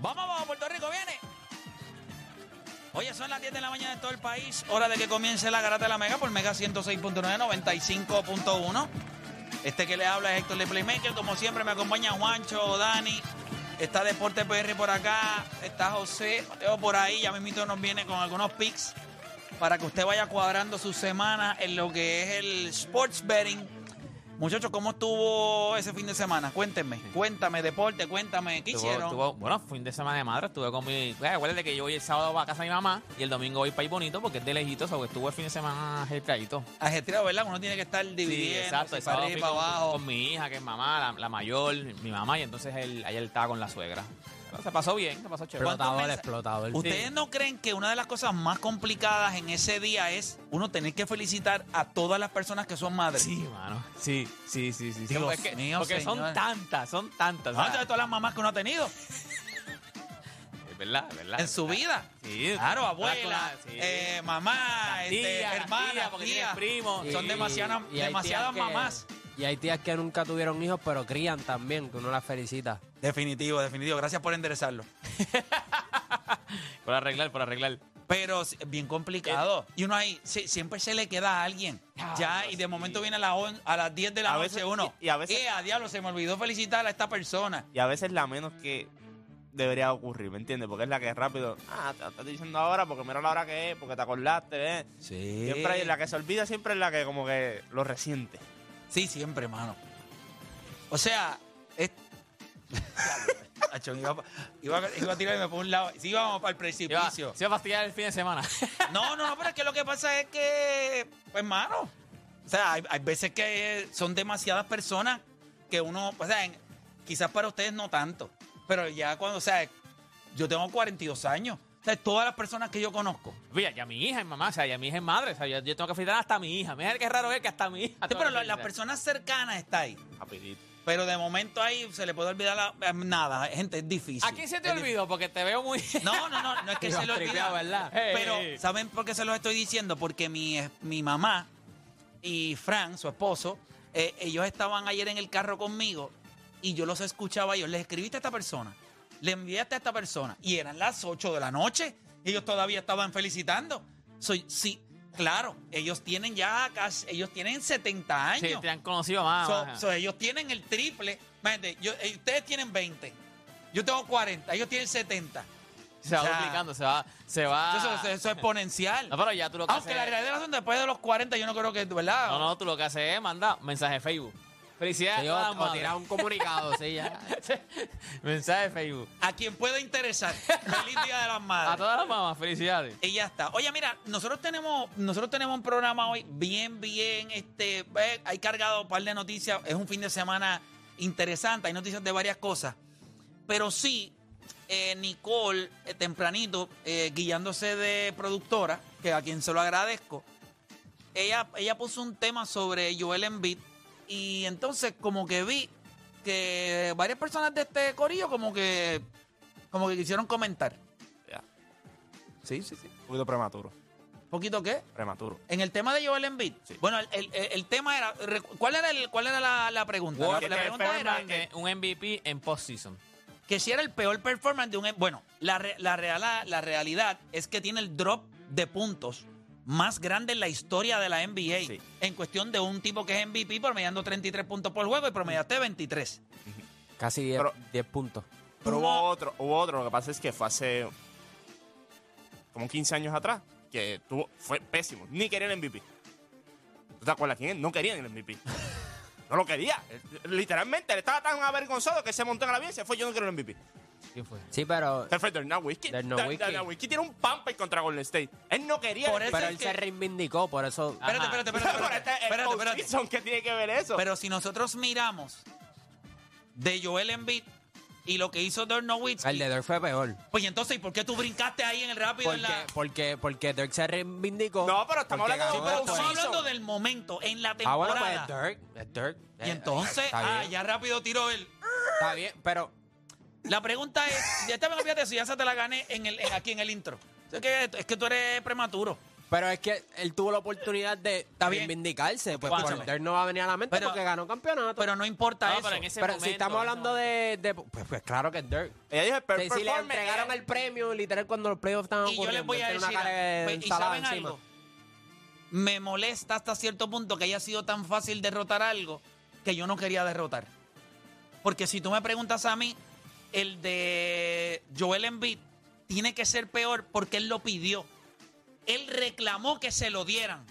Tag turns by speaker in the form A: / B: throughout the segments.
A: Vamos, vamos, Puerto Rico viene. Oye, son las 10 de la mañana de todo el país. Hora de que comience la garata de la Mega por Mega 106.9, 95.1. Este que le habla es Héctor de Playmaker. Como siempre, me acompaña Juancho, Dani. Está Deporte PR por acá. Está José Mateo por ahí. Ya mismito nos viene con algunos picks para que usted vaya cuadrando su semana en lo que es el sports betting. Muchachos, ¿cómo estuvo ese fin de semana? Cuéntenme, cuéntame, deporte, cuéntame, ¿qué
B: Tuvo-
A: hicieron?
B: tuvo- bueno, fin de semana de madre, estuve con mi... Pues, acuérdate que yo voy el sábado a casa de mi mamá y el domingo voy para ir bonito porque es de lejitos, o que estuve el fin de semana ajetreadito.
A: Ajetreado, ¿verdad? Uno tiene que estar dividiendo,
B: exacto.
A: si
B: El
A: para
B: sábado
A: arriba,
B: fui
A: para
B: con,
A: abajo.
B: con mi hija, que es mamá, la, la mayor, mi mamá, y entonces él, ayer estaba con la suegra. Se pasó bien, se pasó chévere.
A: ¿Cuántos
C: Explotador, explotador.
A: ¿Ustedes no creen que una de las cosas más complicadas en ese día es uno tener que felicitar a todas las personas que son madres?
B: Sí, mano. Sí, sí, sí, sí. sí.
A: Dios
B: porque es que-
A: mío,
B: porque
A: señor.
B: son tantas, son tantas. O sea,
A: de todas las mamás que uno ha tenido
B: es verdad, es verdad.
A: en su vida.
B: Sí.
A: Claro, abuela,
B: sí.
A: eh, mamá, este,
B: Tía, las
A: hermana, tía.
B: primos.
A: Son demasiadas, demasiadas
C: que-
A: mamás.
C: Y hay tías que nunca tuvieron hijos, pero crían también, que uno las felicita.
A: Definitivo, definitivo. Gracias por enderezarlo.
B: Por arreglar, por arreglar.
A: Pero bien complicado. Y uno ahí, siempre se le queda a alguien. Ya, y de momento viene a, las on- a las 10 de la
D: A
A: noche
D: veces-
A: uno.
D: y- y a veces-
A: Eh, a diablo, se me olvidó felicitar a esta persona.
D: Y a veces la menos que debería ocurrir, ¿me entiendes? Porque es la que rápido, ah, te te estoy diciendo ahora porque mira la hora que es, porque te acordaste, ¿eh?
A: Sí.
D: Siempre hay- la que se olvida siempre es la que como que lo resiente.
A: Sí, siempre, mano. O sea, es... Iba, a- iba, a- iba a tirarme por un lado. Sí, íbamos para el
B: iba,
A: precipicio.
B: se iba a fastidiar el fin de semana.
A: No, no, no, pero es que lo que pasa es que, pues, mano, o sea, hay, hay veces que son demasiadas personas que uno, o sea, en- quizás para ustedes no tanto, pero ya cuando, o sea, yo tengo 42 años, sea, todas las personas que yo conozco.
B: Mira, ya mi hija es mamá, o sea, ya mi hija es madre, o sea, yo, yo tengo que felicitar hasta a mi hija. Mira qué raro es que hasta a mi hija.
A: Sí, pero la- las
B: felicitar.
A: personas cercanas está ahí.
D: Rapidito.
A: Pero de momento ahí se le puede olvidar la- eh, nada, gente, es difícil.
B: ¿A quién se te olvidó? Porque te veo muy...
A: No, no, no, no es que se lo olvida.
C: ¿verdad?
A: Pero,
B: Hey.
A: ¿saben por qué se los estoy diciendo? Porque mi, mi mamá y Fran, su esposo, eh, ellos estaban ayer en el carro conmigo y yo los escuchaba a ellos. Les escribiste a esta persona, le enviaste a esta persona y eran las 8 de la noche. Ellos todavía estaban felicitando. Soy, sí, claro, ellos tienen ya casi, ellos tienen 70 años.
B: Sí, te han conocido más.
A: So-
B: más.
A: so, ellos tienen el triple. Imagínate, yo- eh, ustedes tienen 20. Yo tengo 40. Ellos tienen 70.
B: Se va
A: O sea,
B: duplicando, se va, se va.
A: Eso, eso- eso es exponencial.
B: No, pero ya tú lo que
A: Aunque la realidad es que después de los 40 yo no creo que, ¿verdad?
B: No, no, tú lo que haces es mandar mensaje de Facebook. Felicidades
C: Sí,
B: a
C: o, o tirar un comunicado, sí, ya.
B: mensaje de Facebook.
A: A quien pueda interesar. Feliz Día de las
B: A
A: Madres.
B: todas las mamás, felicidades.
A: Y ya está. Oye, mira, nosotros tenemos, nosotros tenemos un programa hoy bien, bien, este, eh, hay cargado un par de noticias. Es un fin de semana interesante, hay noticias de varias cosas. Pero sí, eh, Nicole, eh, tempranito, eh, guiándose de productora, que a quien se lo agradezco, ella, ella puso un tema sobre Joel Embiid y entonces como que vi que varias personas de este corillo como que, como que quisieron comentar.
D: Ya.
A: Sí, sí, sí.
D: Un poquito prematuro.
A: ¿Poquito qué?
D: Prematuro.
A: En el tema de Joel Embiid.
D: Sí.
A: Bueno, el, el- el tema era. ¿Cuál era, el, cuál era la, la pregunta? La, pregunta era
B: un MVP en postseason.
A: que si era el peor performance de un. Bueno, la, re- la, la realidad es que tiene el drop de puntos más grande en la historia de la NBA.
D: Sí.
A: En cuestión de un tipo que es MVP promediando 33 puntos por juego y promediaste 23.
C: Casi 10
D: Pero-
C: 10 puntos.
D: Pero hubo otro, hubo otro. Lo que pasa es que fue hace como 15 años atrás. Que tuvo, fue pésimo. Ni querían el MVP. ¿Tú te acuerdas quién es? No querían el MVP. No lo quería. Literalmente, él estaba tan avergonzado que se montó en el avión y se fue. Yo no quiero el MVP.
B: ¿Quién fue?
C: Sí, pero,
D: Se fue Nowitzki.
C: Dirk Nowitzki
D: tiene un pamper contra Golden State. Él no quería
A: Por
D: el
A: eso
C: pero él
A: que-
C: se reivindicó, por eso.
A: Espérate,
B: Ajá.
A: espérate,
D: Pero
A: espérate.
D: este
A: Espérate,
D: es el
A: espérate, espérate.
D: postseason, ¿Qué tiene que ver eso?
A: Pero si nosotros miramos de Joel Embiid y lo que hizo Dirk Nowitzki,
C: El de Dirk fue peor.
A: pues ¿y entonces, ¿y por qué tú brincaste ahí en el rápido en
C: Porque,
A: la.
C: porque, porque Dirk se reivindicó.
D: No, pero estamos hablando un
A: Pero
C: después.
A: estamos hablando del momento, en la
C: Ah, bueno,
A: temporada.
C: pues es Dirk. Es Dirk.
A: y entonces, ah, ya rápido tiró él.
C: Está bien, pero
A: La pregunta es, ya te fíjate, si ya se te la gané en el, en- aquí en el intro. Es que, es que tú eres prematuro.
C: Pero es que él tuvo la oportunidad de
A: Está bien.
C: reivindicarse. Pues
A: Escúchame.
C: por Dirk no va a venir a la mente
A: Pero-
C: porque ganó campeonato.
A: Pero no importa
B: No,
A: eso.
B: pero en ese
C: Pero
B: momento,
C: si estamos hablando de, de- pues, pues claro que es Dirk.
D: Ella dijo el
C: Si, le
D: performance
C: entregaron el premio, literal, cuando los playoffs estaban
A: y yo les voy a
C: él
A: decir,
C: tenía una cara de
A: pues, ¿y
C: ensalada
A: saben
C: encima.
A: algo? Me molesta hasta cierto punto que haya sido tan fácil derrotar algo que yo no quería derrotar. Porque si tú me preguntas a mí, el de Joel Embiid tiene que ser peor porque él lo pidió. Él reclamó que se lo dieran.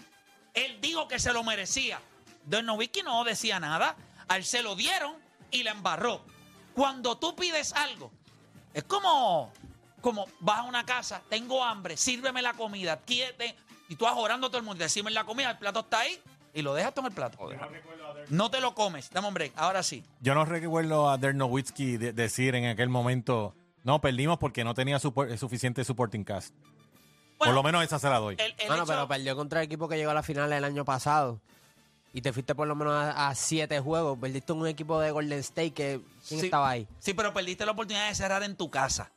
A: Él dijo que se lo merecía. Nowitzki no decía nada. A él se lo dieron y la embarró. Cuando tú pides algo, es como, como vas a una casa, tengo hambre, sírveme la comida, y tú vas orando todo el mundo, decime la comida, el plato está ahí y lo dejas tú en el plato. No te lo comes, dame un break, ahora sí.
E: Yo no recuerdo a Dirk Nowitzki de- decir en aquel momento, no, perdimos porque no tenía suficiente supporting cast. Por lo menos esa se la doy.
A: el, el
C: Bueno,
A: hecho-
C: pero perdió contra el equipo que llegó a la final el año pasado. Y te fuiste por lo menos a, a siete juegos. Perdiste un equipo de Golden State que... ¿Quién
A: Sí.
C: estaba ahí?
A: Sí, pero perdiste la oportunidad de cerrar en tu casa.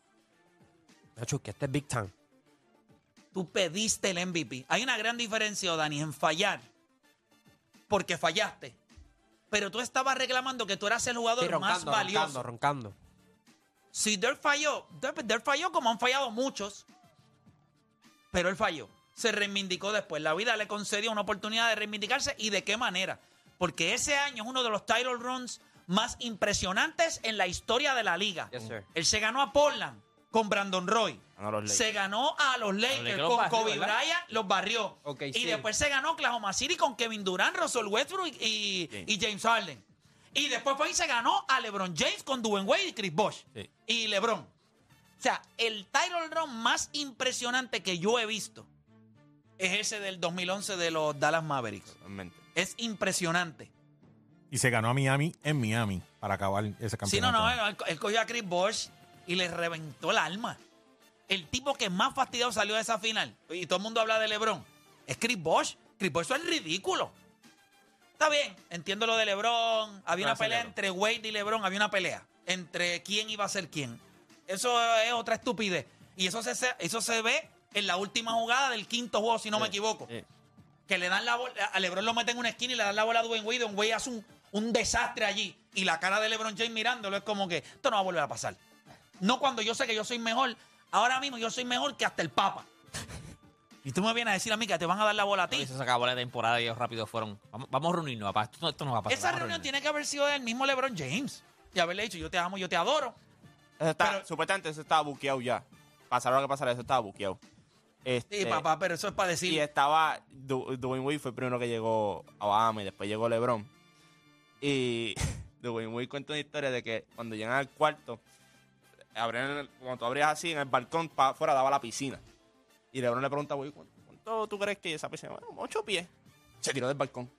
C: Nacho, que este es Big Time.
A: Tú pediste el MVP. Hay una gran diferencia, Dani, en fallar. Porque fallaste. Pero tú estabas reclamando que tú eras el jugador
C: Sí,
A: más valioso.
C: roncando, roncando.
A: Si Dirk falló, Dirk, Dirk falló como han fallado muchos, pero él falló. Se reivindicó después. La vida le concedió una oportunidad de reivindicarse y de qué manera. Porque ese año es uno de los title runs más impresionantes en la historia de la liga.
C: Yes.
A: Él se ganó a Portland con Brandon Roy.
D: Los.
A: Se ganó a los Lakers con
B: barrió,
A: Kobe. Bryant, los barrió. Y
C: sí.
A: después se ganó Oklahoma City con Kevin Durant, Russell Westbrook y, y-
D: Sí.
A: y James Harden. Y después fue y se ganó a LeBron James con Dwayne Wade y Chris Bosh.
B: Sí.
A: Y LeBron. O sea, el title run más impresionante que yo he visto es ese del 2011 de los Dallas Mavericks.
D: Totalmente.
A: Es impresionante.
E: Y se ganó a Miami en Miami para acabar ese
A: Sí, no,
E: campeonato.
A: no, él, él cogió a Chris Bosh y le reventó el alma. El tipo que más fastidiado salió de esa final, y todo el mundo habla de LeBron, es Chris Bosh. Chris Bosh es ridículo. Está bien, entiendo lo de LeBron. Había una pelea entre Wade y LeBron, había una pelea entre quién iba a ser quién. Eso es otra estupidez. Y eso se, eso se ve en la última jugada del quinto juego, si no me equivoco.
D: Sí.
A: Que le dan la bola, a LeBron lo meten en una esquina y le dan la bola a Dwayne Wade. Dwayne Wade hace un, un desastre allí. Y la cara de LeBron James mirándolo es como que esto no va a volver a pasar. No cuando yo sé que yo soy mejor. Ahora mismo yo soy mejor que hasta el Papa. Y tú me vienes a decir a mí que te van a dar la bola a
B: Y
A: ti.
B: se acabó la temporada y ellos rápido fueron. Vamos, vamos a reunirnos, papá. Esto, no- esto no va a pasar.
A: Esa reunión
B: reunirnos.
A: tiene que haber sido del mismo LeBron James. Y haberle dicho, yo te amo, yo te adoro.
D: Eso está,
A: Pero-
D: supuestamente eso estaba buqueado ya. pasara lo que pasara, eso estaba buqueado. Este,
A: Sí, papá, pero eso es para
D: Y
A: decir.
D: estaba, Du- Dwayne Wade fue el primero que llegó a Obama y después llegó LeBron. Y Dwayne Wade cuenta una historia de que cuando llegan al cuarto, el- cuando tú abrías así en el balcón, para afuera daba la piscina. Y LeBron le pregunta a Wade, ¿cuánto, cuánto tú crees que esa piscina? Bueno, ocho pies. Se tiró del balcón.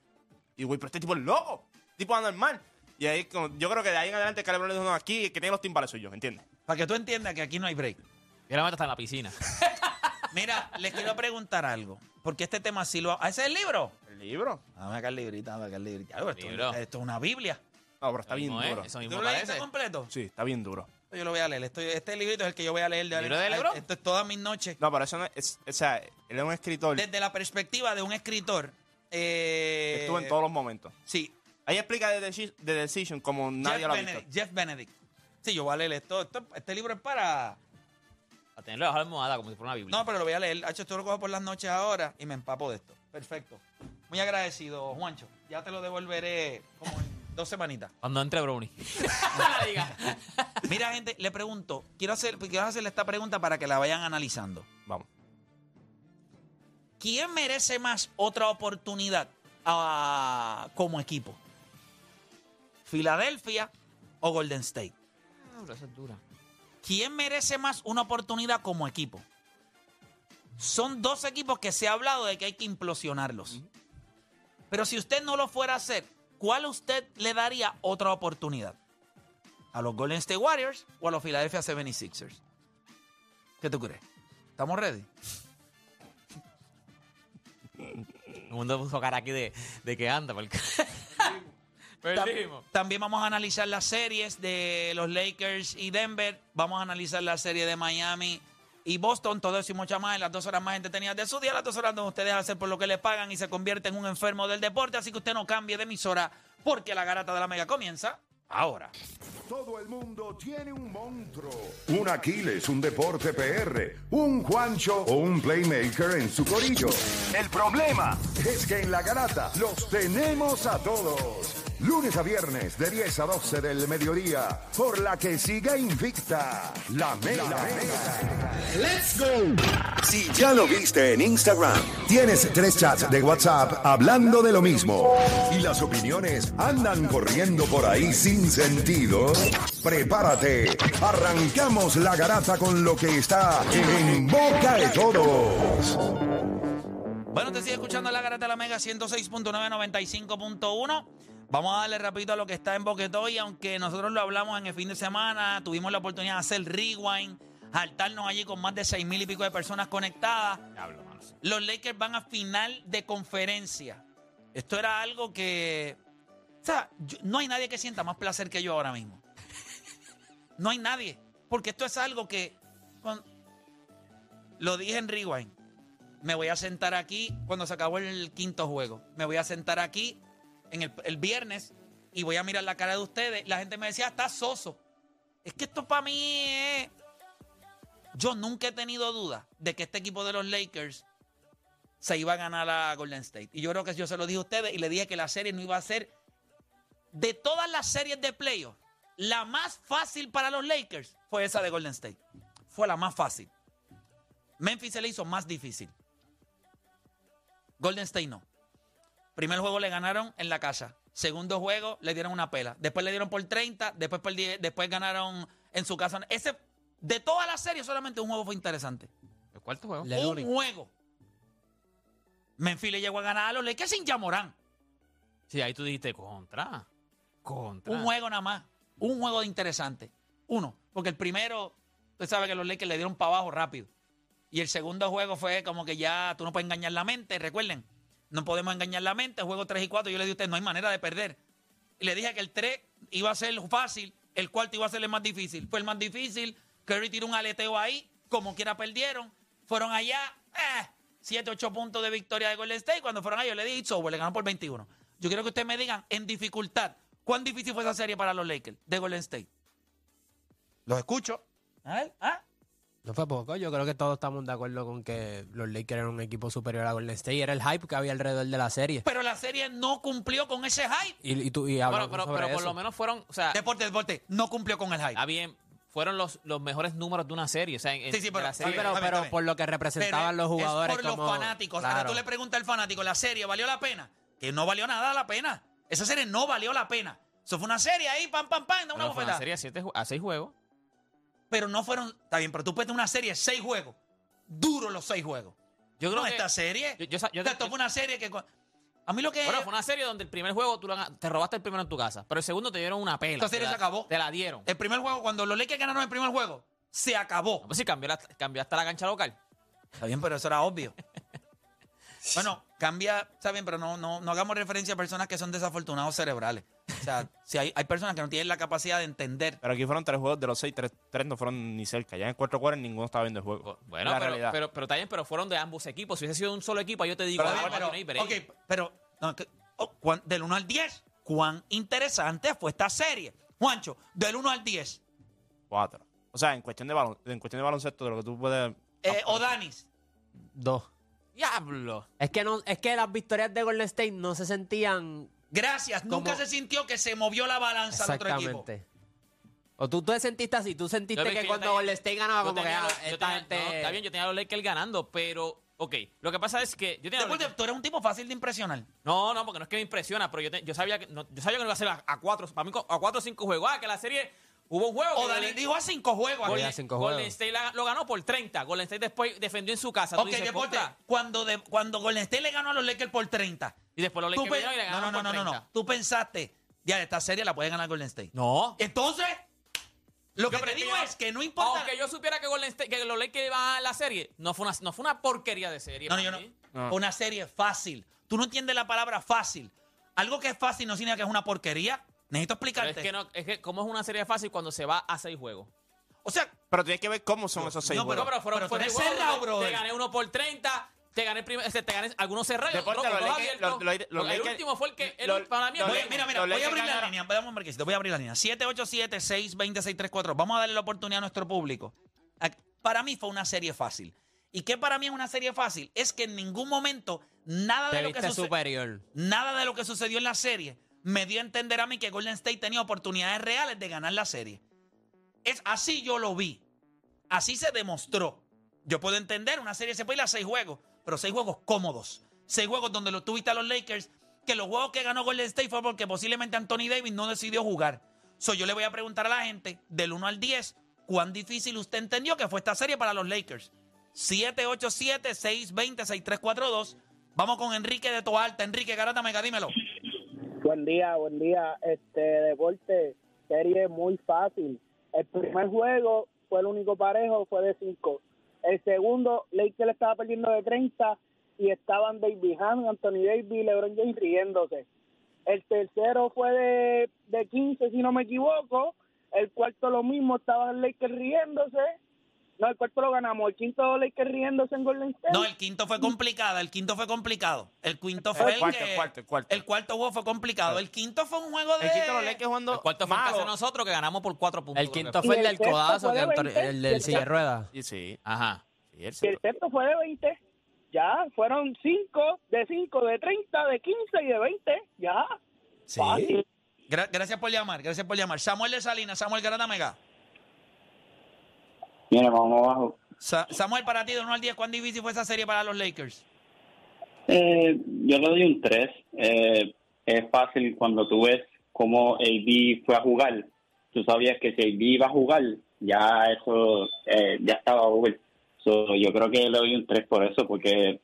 D: Y Wade, pero este tipo es loco, tipo anormal. Y ahí, como- yo creo que de ahí en adelante que LeBron le dijo, no, aquí que tiene los timbales soy yo, ¿entiendes?
A: Para que tú entiendas que aquí no hay break.
B: Yo la meto hasta en la piscina.
A: Mira, les quiero preguntar algo. Porque este tema sí lo. ¿Ah, ese es el libro?
D: El libro.
A: Vamos a sacar el librito, vamos a sacar el librito. Esto,
B: Libro.
A: esto es una Biblia.
D: No, pero está bien
B: ¿eh?
D: duro.
B: Eso
A: ¿Tú
B: mismo
A: lo leíste completo?
D: Sí, está bien duro.
A: Yo lo voy a leer. Esto- este librito es el que yo voy a leer. De
B: ¿Libro de LeBron?
A: Esto es todas mis noches.
D: No, pero eso no es, es- o sea, él es un escritor
A: Desde la perspectiva de un escritor. Eh,
D: estuvo en todos los momentos.
A: Sí.
D: Ahí explica The, Deci- The Decision como nadie
A: Jeff
D: lo ha visto.
A: Benedict, Jeff Benedict. Sí, yo voy a leer esto. Esto- Este libro es para.
B: A tenerlo debajo de la almohada como si fuera una Biblia.
A: No, pero lo voy a leer. Hacho, esto lo cojo por las noches ahora y me empapo de esto. Perfecto. Muy agradecido, Juancho. Ya te lo devolveré como en dos semanitas.
B: Cuando entre Brownie. No la diga.
A: Mira, gente, le pregunto. Quiero, hacer, quiero hacerle esta pregunta para que la vayan analizando.
D: Vamos.
A: ¿Quién merece más otra oportunidad ah, como equipo? ¿Filadelfia o Golden State?
B: Pero eso es dura.
A: ¿Quién merece más una oportunidad como equipo? Son dos equipos que se ha hablado de que hay que implosionarlos. Pero si usted no lo fuera a hacer, ¿cuál usted le daría otra oportunidad? ¿A los Golden State Warriors o a los Philadelphia 76ers? ¿Qué tú crees? ¿Estamos ready?
B: El mundo puso cara aquí de, de que anda. Porque... Perdimos.
A: También vamos a analizar las series de los Lakers y Denver. Vamos a analizar la serie de Miami y Boston. Todo eso y mucho más en las dos horas más entretenidas de su día. Las dos horas donde ustedes hacen por lo que le pagan y se convierte en un enfermo del deporte. Así que usted no cambie de emisora porque la garata de la mega comienza ahora.
F: Todo el mundo tiene un monstruo. Un Aquiles, un deporte PR, un Juancho o un Playmaker en su corillo. El problema es que en la garata los tenemos a todos. Lunes a viernes de 10 a 12 del mediodía. Por la que siga invicta. La mega. ¡Let's go! Si ya lo viste en Instagram, tienes tres chats de WhatsApp hablando de lo mismo. Y las opiniones andan corriendo por ahí sin sentido. Prepárate. Arrancamos la garata con lo que está en boca de todos.
A: Bueno, te sigue escuchando la garata de la mega 106.9, 95.1. Vamos a darle rapidito a lo que está en Boquetó y aunque nosotros lo hablamos en el fin de semana, tuvimos la oportunidad de hacer rewind, saltarnos allí con más de seis mil y pico de personas conectadas.
B: Sí.
A: Los Lakers van a final de conferencia. Esto era algo que... O sea, yo- no hay nadie que sienta más placer que yo ahora mismo. No hay nadie. Porque esto es algo que... lo dije en Rewind. Me voy a sentar aquí cuando se acabó el quinto juego. Me voy a sentar aquí en el, el viernes y voy a mirar la cara de ustedes. La gente me decía, está soso. Es que esto para mí es... Yo nunca he tenido duda de que este equipo de los Lakers se iba a ganar a Golden State. Y yo creo que yo se lo dije a ustedes y le dije que la serie no iba a ser de todas las series de playoffs. La más fácil para los Lakers fue esa de Golden State. Fue la más fácil. Memphis se le hizo más difícil. Golden State no. Primer juego le ganaron en la casa. Segundo juego le dieron una pela. Después le dieron por 30. Después, perdi- después ganaron en su casa. Ese, de toda la serie, solamente un juego fue interesante.
B: ¿El cuarto juego?
C: Le-
A: un juego. Memphis le llegó a ganar a los Lakers sin Yamorán.
B: Sí, ahí tú dijiste contra. Contra.
A: Un juego nada más. Un juego de interesante. Uno. Porque el primero, usted sabe que los Lakers le dieron para abajo rápido. Y el segundo juego fue como que ya tú no puedes engañar la mente. Recuerden, no podemos engañar la mente. Juego 3 y 4, yo le dije a usted, no hay manera de perder. Y le dije que el 3 iba a ser fácil, el cuarto iba a ser el más difícil. Fue el más difícil. Curry tiró un aleteo ahí, como quiera perdieron. Fueron allá, eh, 7, 8 puntos de victoria de Golden State. Cuando fueron allá, yo le dije, it's over, le ganó por 21. Yo quiero que ustedes me digan, en dificultad, ¿cuán difícil fue esa serie para los Lakers de Golden State? Los escucho. A ver, ¿ah?
C: No fue poco, yo creo que todos estamos de acuerdo con que los Lakers eran un equipo superior a Golden State y era el hype que había alrededor de la serie.
A: Pero la serie no cumplió con ese hype.
C: Y, y tú y
B: Bueno, pero,
C: sobre
B: pero por
C: eso.
B: lo menos fueron. O sea,
A: Deporte, deporte, no cumplió con el hype.
B: está bien. fueron los, los mejores números de una serie. O sea, en-
A: Sí, sí, pero-
B: la
A: sí,
C: pero, por lo que representaban
A: Pero
C: los jugadores
A: Es por
C: como-
A: los fanáticos. Ahora
C: Claro.
A: tú le preguntas al fanático, ¿la serie valió la pena? Que no valió nada la pena. Esa serie no valió la pena. Eso fue una serie ahí, pam, pam, pam, da una
B: fue una
A: bofetada.
B: serie a, siete a seis juegos.
A: Pero no fueron. Está bien, pero tú puedes tener una serie de seis juegos. Duro los seis juegos.
B: Yo creo
A: no,
B: que-
A: esta serie.
B: yo- yo yo-
A: esto fue una serie que. A mí lo que.
B: Bueno, fue una serie donde el primer juego tú la- te robaste el primero en tu casa, pero el segundo te dieron una pela.
A: Esta serie
B: la-
A: se acabó.
B: Te la dieron.
A: El primer juego, cuando los Lakers ganaron el primer juego, se acabó.
B: No, pues sí, cambió, la, cambió hasta la cancha local.
A: Está bien, pero eso era obvio. bueno, cambia, está bien, pero no, no, no hagamos referencia a personas que son desafortunados cerebrales. O sea, si hay, hay personas que no tienen la capacidad de entender.
D: Pero aquí fueron tres juegos de los seis, tres, tres no fueron ni cerca. Ya en cuatro cuartos ninguno estaba viendo el juego.
B: Bueno,
D: la
B: pero,
D: realidad.
B: pero, pero bien, pero fueron de ambos equipos. Si hubiese sido un solo equipo, yo te digo,
A: Pero,
B: ah,
A: pero-
B: no hay break.
A: ok, pero no, que- oh, cuán- del 1 al 10, ¿cuán interesante fue esta serie? Juancho, del 1 al 10.
D: Cuatro. O sea, en cuestión de, balon, en cuestión de baloncesto, de lo que tú puedes.
A: Eh, o Danis.
C: Dos.
B: Diablo.
C: Es que, no, es que las victorias de Golden State no se sentían
A: Gracias. Nunca se sintió que se movió la balanza al otro equipo.
C: exactamente. O tú, tú te sentiste así, tú sentiste que cuando
B: tenía-
C: Golden State ganaba como que
B: tenía
C: ah, esta
B: tenía-
C: gente...
B: no, está bien, yo tenía a los Lakers ganando, pero, ok. Lo que pasa es que yo tenía Lakers-
A: tú eres un tipo fácil de impresionar.
B: No, no, porque no es que me impresiona, pero yo, te- yo sabía que no, yo sabía que no iba a ser a, a cuatro, para mí a cuatro o cinco juegos. Ah, que la serie hubo un juego.
A: O
B: que
A: Danis
B: Golden-
A: dijo a cinco juegos. aquí.
C: Golden-
B: Golden,
C: cinco
B: Golden
C: juegos.
B: State la- lo ganó por 30. Golden State después defendió en su casa. Tú
A: Ok,
B: dices,
A: deporte.
B: "Contra".
A: Cuando, de, cuando Golden State le ganó a los Lakers por 30.
B: Y después los
A: tú
B: Lakers
A: pe-
B: vinieron y le
A: no, no,
B: ganaron
A: no,
B: por
A: no, no,
B: 30.
A: no. Tú pensaste, ya, esta serie la puede ganar Golden State.
B: No.
A: Entonces, lo que
B: Yo,
A: te
B: es que
A: digo
B: yo-
A: es que no importa.
B: Aunque yo supiera que, Golden State, que los Lakers iban a la serie, no fue una, no fue una porquería de serie.
A: No, no,
B: para
A: yo no.
B: mí.
D: No.
A: Una serie fácil. Tú no entiendes la palabra fácil. Algo que es fácil no significa que es una porquería. Necesito
B: Pero
A: explicarte.
B: es que, no, es que como es una serie fácil cuando se va a seis juegos.
A: O sea,
D: Pero tienes que ver cómo son esos seis
A: no,
D: juegos.
B: No, pero fueron,
A: pero
B: fueron juegos
A: cerrado, brother.
B: Te gané uno por 30, te gané, este, te gané algunos cerrados,
D: Deporte,
B: otros-
D: los
B: el último fue el que, el,
D: los-
B: para mí,
A: voy- mira, mira, voy a abrir la línea. Vamos, Marquesito, voy a abrir la línea. 787-620-634. Vamos a darle la oportunidad a nuestro público. Para mí fue una serie fácil. ¿Y qué para mí es una serie fácil? Es que en ningún momento nada de lo que
C: superior.
A: Nada de lo que sucedió en la serie me dio a entender a mí que Golden State tenía oportunidades reales de ganar la serie. Es así yo lo vi. Así se demostró. Yo puedo entender, una serie se puede ir a seis juegos, pero seis juegos cómodos. Seis juegos donde lo tuviste a los Lakers, que los juegos que ganó Golden State fue porque posiblemente Anthony Davis no decidió jugar. So, yo le voy a preguntar a la gente, del 1 al 10, ¿cuán difícil usted entendió que fue esta serie para los Lakers? 787-620-6342. Vamos con Enrique de Toalta. Enrique Garata Mega, dímelo.
G: Buen día, buen día. Este deporte, serie muy fácil. El primer juego fue el único parejo, fue de 5. El segundo, Lakers estaba perdiendo de 30 y estaban David Ham, Anthony Davis y LeBron James riéndose. El tercero fue de, de 15, si no me equivoco. El cuarto lo mismo, estaban Lakers riéndose. No, el cuarto lo ganamos. El quinto Lakers riéndose en Golden State.
A: No, el quinto fue complicado. El quinto fue complicado. El quinto fue
D: El
A: el,
D: cuarto,
A: que-
D: el cuarto, el cuarto.
A: el cuarto juego fue complicado. El quinto fue un juego de.
D: El quinto los Lakers jugando
B: El cuarto fue
D: malo.
B: de nosotros que ganamos por cuatro puntos.
C: El quinto fue el
G: el
C: del codazo,
G: fue
C: que
G: de
C: Anthony-
G: 20,
C: el del
G: el
C: silla ruedas.
D: Y sí,
B: Ajá.
D: sí, el
G: el sexto fue de 20. Ya, fueron 5, de 5, de 30, de 15 y de 20. Ya.
A: Sí.
G: Fácil.
A: Gra- gracias por llamar, gracias por llamar. Samuel de Salinas, Samuel Garata Mega.
H: Mira, vamos abajo.
A: Sa- Samuel, para ti, de 1 al 10, ¿cuán difícil fue esa serie para los Lakers?
H: Eh, yo le doy un 3. Eh, es fácil cuando tú ves cómo AD fue a jugar. Tú sabías que si AD iba a jugar, ya eso eh, ya estaba over. So, yo creo que le doy un 3 por eso, porque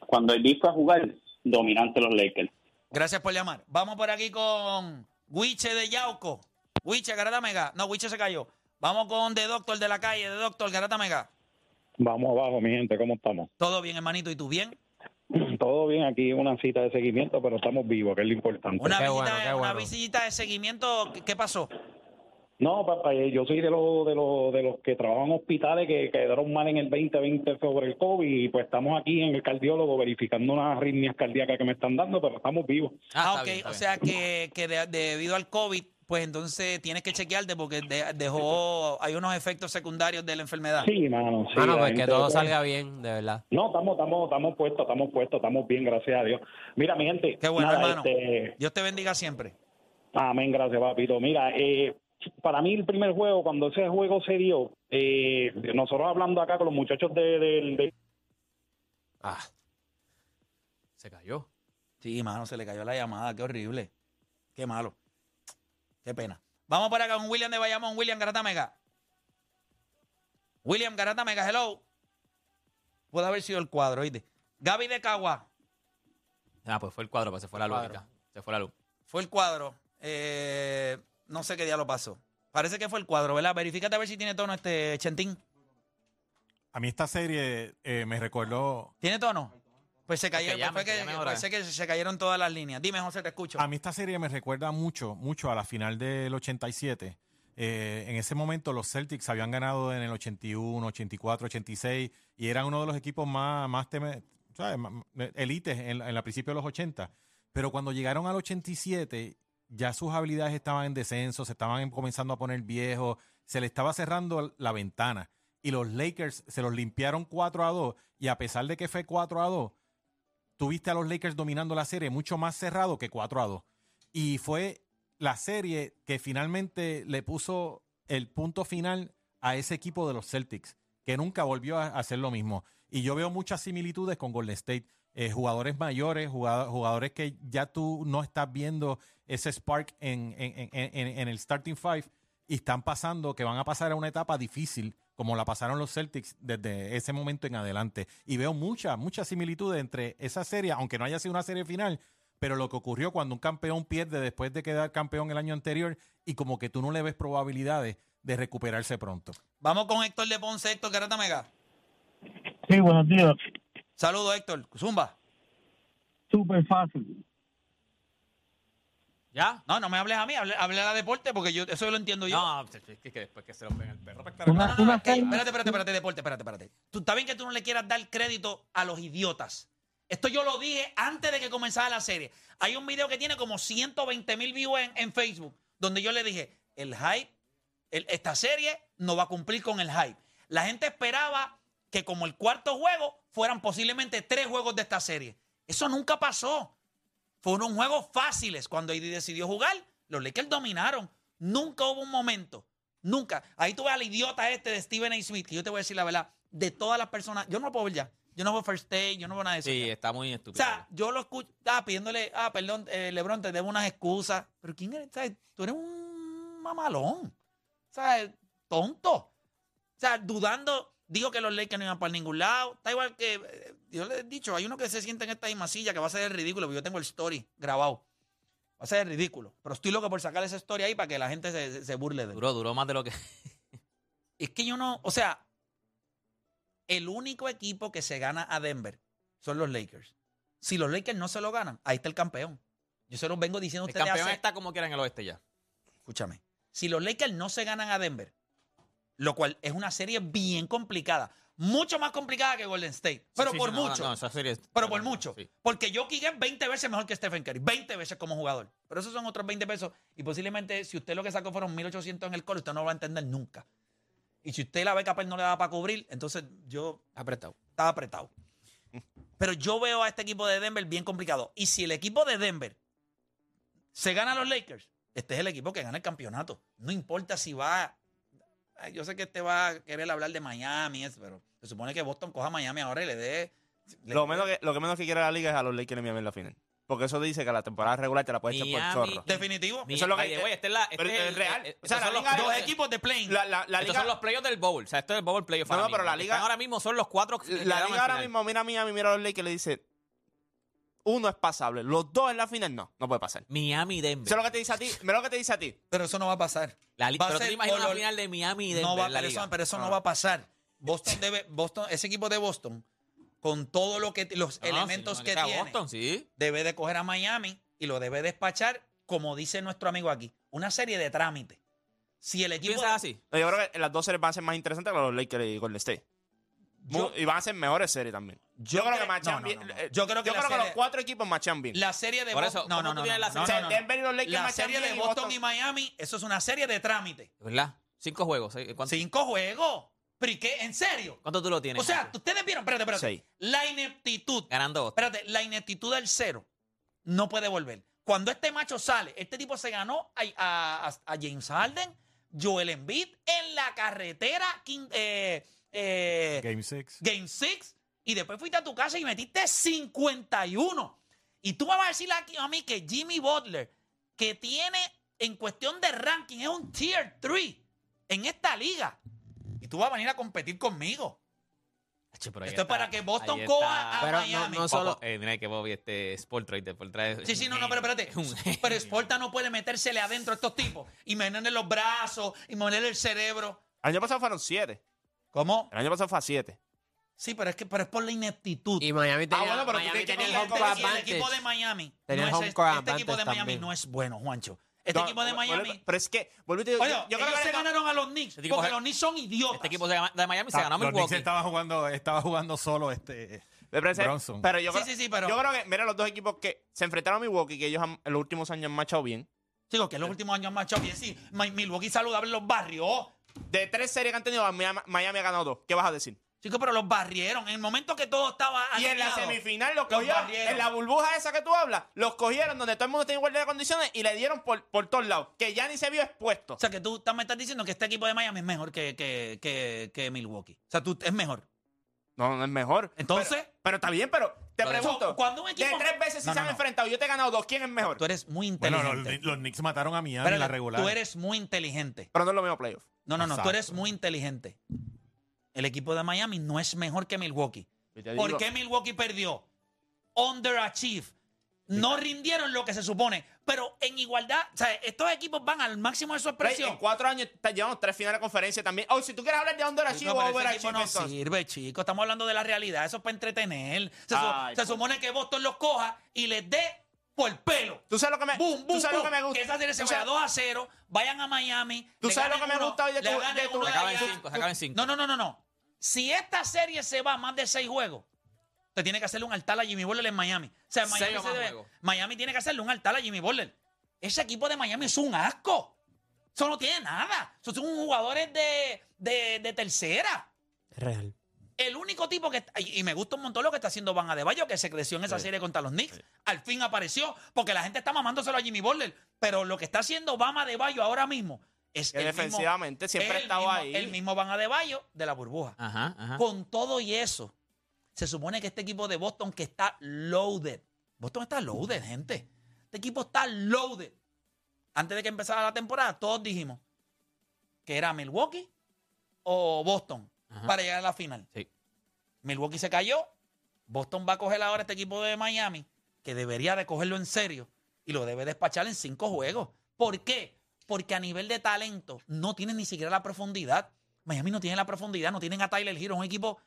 H: cuando AD fue a jugar, dominante los Lakers.
A: Gracias por llamar. Vamos por aquí con Wiche de Yauco. Wiche, Garata Mega. No, Wiche se cayó. Vamos con De Doctor de la calle, De Doctor, Garata Mega.
I: Vamos abajo, mi gente, ¿cómo estamos?
A: Todo bien, hermanito. ¿Y tú bien?
I: Todo bien, aquí una cita de seguimiento, pero estamos vivos, que es lo importante.
A: Una,
C: Qué
A: visita,
C: bueno, qué
A: una
C: bueno.
A: visita de seguimiento. ¿Qué, pasó?
I: No, papá, eh, yo soy de los de los de los que trabajan en hospitales que quedaron mal en el 2020 sobre el COVID y pues estamos aquí en el cardiólogo verificando unas arritmias cardíacas que me están dando, pero estamos vivos.
A: Ah,
B: está
A: ok.
B: bien,
A: o
B: bien.
A: sea que, que de- debido al COVID, pues entonces tienes que chequearte porque de- dejó, hay unos efectos secundarios de la enfermedad.
I: Sí, mano. Sí,
C: Ah, no,
I: la
C: pues que todo
I: pues,
C: salga bien, de verdad.
I: No, estamos, estamos, estamos puestos, estamos puestos, estamos bien, gracias a Dios. Mira, mi gente.
A: Qué bueno,
I: nada,
A: hermano.
I: este,
A: Dios te bendiga siempre.
I: Amén, gracias, papito. Mira, eh, para mí el primer juego, cuando ese juego se dio, eh, nosotros hablando acá con los muchachos de, del- de-
B: Ah. Se cayó.
A: Sí, mano, se le cayó la llamada. Qué horrible. Qué malo. Qué pena. Vamos para acá con William de Bayamón. William Garata Mega. William Garata Mega, hello. Puede haber sido el cuadro, ¿oíste? Gaby de Cagua.
B: Ah, pues fue el cuadro, pues se fue la luz.
A: Cuadro.
B: ahorita. Se fue la luz.
A: Fue el cuadro. Eh, no sé qué día lo pasó. Parece que fue el cuadro, ¿verdad? Verifícate a ver si tiene tono este Chentín.
E: A mí esta serie eh, me recordó...
A: ¿Tiene tono? Pues se cayeron,
B: llame,
A: fue
B: que
A: que,
B: llame
A: que
B: ahora.
A: parece que se cayeron todas las líneas. Dime, José, te escucho.
E: A mí esta serie me recuerda mucho, mucho a la final del 87. Eh, en ese momento los Celtics habían ganado en el 81, 84, 86 y eran uno de los equipos más, más elites en, en la principio de los 80. Pero cuando llegaron al 87 ya sus habilidades estaban en descenso, se estaban comenzando a poner viejos, se le estaba cerrando la ventana y los Lakers se los limpiaron 4 a 2 y a pesar de que fue 4 a 2, tuviste a los Lakers dominando la serie mucho más cerrado que 4 a 2. Y fue la serie que finalmente le puso el punto final a ese equipo de los Celtics, que nunca volvió a hacer lo mismo. Y yo veo muchas similitudes con Golden State. Eh, jugadores mayores, jugado- jugadores que ya tú no estás viendo ese spark en el starting five y están pasando, que van a pasar a una etapa difícil, como la pasaron los Celtics desde ese momento en adelante. Y veo muchas, muchas similitudes entre esa serie, aunque no haya sido una serie final, pero lo que ocurrió cuando un campeón pierde después de quedar campeón el año anterior y como que tú no le ves probabilidades de recuperarse pronto.
A: Vamos con Héctor de Ponce, Héctor Garata Mega.
J: Sí, buenos días.
A: Saludos, Héctor. Zumba.
J: Súper fácil.
B: ¿Ya?
A: No, no me hables a mí, hable, hable a la deporte porque yo eso yo lo entiendo yo.
B: No, es que, que después que se lo peguen el perro.
J: Una,
A: No, no,
J: una
A: es que-
J: forma-
A: espérate, espérate, espérate, deporte, espérate, espérate. Tú está bien que tú no le quieras dar crédito a los idiotas. Esto yo lo dije antes de que comenzara la serie. Hay un video que tiene como 120 mil views en, en Facebook, donde yo le dije, el hype, el- esta serie no va a cumplir con el hype. La gente esperaba que como el cuarto juego fueran posiblemente tres juegos de esta serie. Eso nunca pasó. Fueron juegos fáciles. Cuando AD decidió jugar, los Lakers dominaron. Nunca hubo un momento. Nunca. Ahí tú ves al idiota este de Steven A. Smith, que yo te voy a decir la verdad, de todas las personas, yo no lo puedo ver ya. Yo no veo First Day, yo no veo nada de eso.
B: Sí,
A: ya.
B: está muy
A: O
B: estúpido.
A: sea, yo lo escucho, ah, pidiéndole, ah, perdón, eh, Lebron, te debo unas excusas. Pero ¿quién eres? ¿Sabes? Tú eres un mamalón. ¿Sabes? Tonto. O sea, dudando, dijo que los Lakers no iban para ningún lado. Está igual que, eh, yo le he dicho, hay uno que se siente en esta misma silla que va a ser el ridículo, porque yo tengo el story grabado. Va a ser el ridículo. Pero estoy loco por sacar esa story ahí para que la gente se, se- se burle de él.
B: duró, duró más de lo que.
A: Es que yo no, o sea, el único equipo que se gana a Denver son los Lakers. Si los Lakers no se lo ganan, ahí está el campeón. Yo se los vengo diciendo a
B: El
A: ustedes
B: campeón
A: hace-
B: está como quiera en el oeste ya.
A: Escúchame. Si los Lakers no se ganan a Denver, lo cual es una serie bien complicada, mucho más complicada que Golden State, pero
B: Sí, sí,
A: por
B: no,
A: mucho.
B: No, no, esa serie es-
A: Pero por mucho.
B: Sí.
A: Porque Jokic es 20 veces mejor que Stephen Curry. 20 veces como jugador. Pero esos son otros 20 pesos. Y posiblemente, si usted lo que sacó fueron 1800 en el coro, usted no lo va a entender nunca. Y si usted la beca pues no le da para cubrir, entonces yo
B: Apretado.
A: estaba apretado. Pero yo veo a este equipo de Denver bien complicado. Y si el equipo de Denver se gana a los Lakers, este es el equipo que gana el campeonato. No importa si va. Ay, Yo sé que este va a querer hablar de Miami, eso, pero se supone que Boston coja a Miami ahora y le dé. le-
D: Lo, menos que, lo que menos que quiere la liga es a los Lakers en Miami en la final. Porque eso dice que la temporada regular te la puedes echar
B: Miami-
D: por chorro.
A: Definitivo.
D: Eso es lo que-
B: way, este es la- este
D: pero
B: es el-
D: real.
B: eh,
D: O sea, la
B: son los-
A: Dos equipos de plane.
D: La, la, la
B: Estos son los playoffs del Bowl. O sea, esto es el Bowl playoff.
D: No, no, pero la liga-
B: ahora mismo son los cuatro. que
D: la liga ahora mismo mira a Miami, mira a los Lakers y le dice, uno es pasable, los dos en la final no, no puede pasar.
B: Miami Denver.
D: Eso es lo que te dice a ti, mira lo que te dice a ti.
A: Pero eso no va a pasar.
B: La li-
A: Va a
B: pero tú
A: ser
B: te imaginas
A: o
B: una
A: los-
B: final de Miami y Denver
A: No va,
B: en la
A: pero,
B: liga.
A: eso, pero eso no
D: Ah.
A: va a pasar. Boston debe, Boston, ese equipo de Boston, con todo lo que los
B: No, no,
A: elementos
B: sí,
A: que tiene,
B: Boston, sí.
A: debe de coger a Miami y lo debe despachar, como dice nuestro amigo aquí, una serie de trámites. Si el equipo
B: ¿Piensas así?
D: Yo creo que las dos series van a ser más interesantes que los Lakers y Golden State.
A: Yo-
D: y van a ser mejores series también. Yo, creo que machan
A: no, no,
D: bien.
A: no, no. Yo creo que la
D: los
A: serie-
D: cuatro equipos machan bien.
A: la serie de
B: Por
A: Boston,
B: eso,
A: no,
B: ¿cómo
A: no, no,
B: la.
D: Denver y los Lakers
A: La serie
D: bien
A: de
D: y
A: Boston y Miami, eso es una serie de trámites.
B: ¿Verdad? Cinco juegos. ¿eh? ¿Cuánto,
A: Cinco juegos. ¿Pero y qué? ¿En serio?
B: cuánto tú lo tienes?
A: O sea,
B: Marco?
A: ustedes vieron, espérate, espérate. La ineptitud.
B: ganando Boston.
A: Espérate, la ineptitud del cero no puede volver. Cuando este macho sale, este tipo se ganó a, a- a- a James Harden, Joel Embiid en la carretera eh, eh,
E: Game 6.
A: Game 6 y después fuiste a tu casa y metiste 51. Y tú me vas a decir aquí a mí que Jimmy Butler, que tiene en cuestión de ranking, es un tier 3 en esta liga. Y tú vas a venir a competir conmigo.
B: Che,
A: Esto es para que Boston coja a
C: Pero
A: Miami.
C: no solo-
B: eh, mira que Bobby este Sport Trader por traer.
A: Sí, sí, no, no, pero espérate. Pero Sporta no puede metérsele adentro a estos tipos y meterle los brazos y moverle el cerebro.
D: El año pasado fueron siete.
A: ¿Cómo?
D: El año pasado fue a siete.
A: Sí, pero es que pero es por la ineptitud.
C: Y Miami tenía,
D: bueno, pero tú
C: Miami
D: tienes que
C: tenía el
A: el
C: advantage.
A: equipo de Miami.
C: Tenía
A: no
C: el
A: es
C: home
A: este, este equipo de Miami
C: también.
A: no es bueno, Juancho. Este
D: No,
A: equipo de Miami.
D: Pero es que, vuelvo y te digo,
A: Oye,
D: yo, yo creo
A: ellos
D: que
A: se ganaron a los Knicks
B: Este
A: porque los Knicks son idiotas.
B: Este equipo de, de Miami se ganó a
E: Los Knicks
B: Milwaukee.
E: estaba jugando, estaba jugando solo este
D: Me parece-
E: Bronson.
D: Pero yo,
A: Sí,
D: creo,
A: sí, sí, pero-
D: yo creo que, mira, los dos equipos que se enfrentaron a Milwaukee, que ellos han- en los últimos años han marchado bien.
A: Chicos, que en los últimos años han marchado bien. Sí, Mi- Milwaukee saludable los barrió.
D: De tres series que han tenido, Miami, Miami ha ganado dos. ¿Qué vas a decir?
A: Chicos, pero los barrieron. En el momento que todo estaba
D: Y en la
A: alineado.
D: semifinal los
A: Los
D: cogieron.
A: barrieron.
D: En la burbuja esa que tú hablas, los cogieron donde todo el mundo tenía igualdad de condiciones y le dieron por, por todos lados. Que ya ni se vio expuesto.
A: O sea, que tú me estás diciendo que este equipo de Miami es mejor que, que, que, que Milwaukee. O sea, tú es mejor.
D: No, no es mejor.
A: Entonces-
D: Pero, pero está bien, pero te
A: Pero,
D: pregunto.
A: cuando un equipo-
D: De tres veces si
A: No,
D: se
A: no,
D: han
A: no.
D: enfrentado y yo te he ganado dos, ¿quién es mejor?
A: Tú eres muy
E: Bueno,
A: inteligente.
E: los, los Knicks mataron a Miami
A: Espérate,
E: en la regular.
A: Tú eres muy inteligente.
D: Pero no es lo mismo playoff.
A: No, no, no. Tú
E: Exacto.
A: eres muy inteligente. El equipo de Miami no es mejor que Milwaukee. ¿Por qué Milwaukee perdió? Underachieve. No rindieron lo que se supone. Pero en igualdad, o sea, estos equipos van al máximo de su expresión.
D: en cuatro años te- llevamos tres finales de conferencia también. Oh, si tú quieres hablar de underachieve
A: Chico,
D: o overachieve,
A: no
D: entonces.
A: sirve, chicos. Estamos hablando de la realidad. Eso es para entretener. Se, su-
D: Ay,
A: se
D: por-
A: supone que Boston los coja y les dé por pelo.
D: ¿Tú sabes lo que me,
A: Boom, boom,
D: tú sabes lo que me gusta?
A: Que esa serie se
D: ¿Tú
A: vaya
D: sabes-
A: 2 a 0. Vayan a Miami.
D: ¿Tú sabes lo que me gusta hoy de tu-
A: ganen
D: de tu-
A: de. No, no, no, no, no. Si esta serie se va a más de seis juegos, te tiene que hacerle un altar a Jimmy Butler en Miami. O sea, Miami, se debe-. Miami tiene que hacerle un altar a Jimmy Butler. Ese equipo de Miami es un asco. Eso no tiene nada. Eso son jugadores de, de, de tercera.
C: Es real.
A: El único tipo que. Y y me gusta un montón lo que está haciendo Van Adebayo, que se creció en esa serie contra los Knicks. Al fin apareció, porque la gente está mamándoselo a Jimmy Butler. Pero lo que está haciendo Van Adebayo ahora mismo es.
D: Que
A: el mismo-
D: defensivamente siempre ha
A: el
D: estado
A: mismo-
D: ahí.
A: El mismo Van Adebayo de la burbuja.
B: Ajá, ajá.
A: Con todo y eso, se supone que este equipo de Boston que está loaded. Boston está loaded, gente. Este equipo está loaded. Antes de que empezara la temporada, todos dijimos que era Milwaukee o Boston
B: Ajá.
A: para llegar a la final.
B: Sí.
A: Milwaukee se cayó. Boston va a coger ahora este equipo de Miami, que debería de cogerlo en serio y lo debe despachar en cinco juegos. ¿Por qué? Porque a nivel de talento no tienen ni siquiera la profundidad. Miami no tiene la profundidad, no tienen a Tyler Hero, un equipo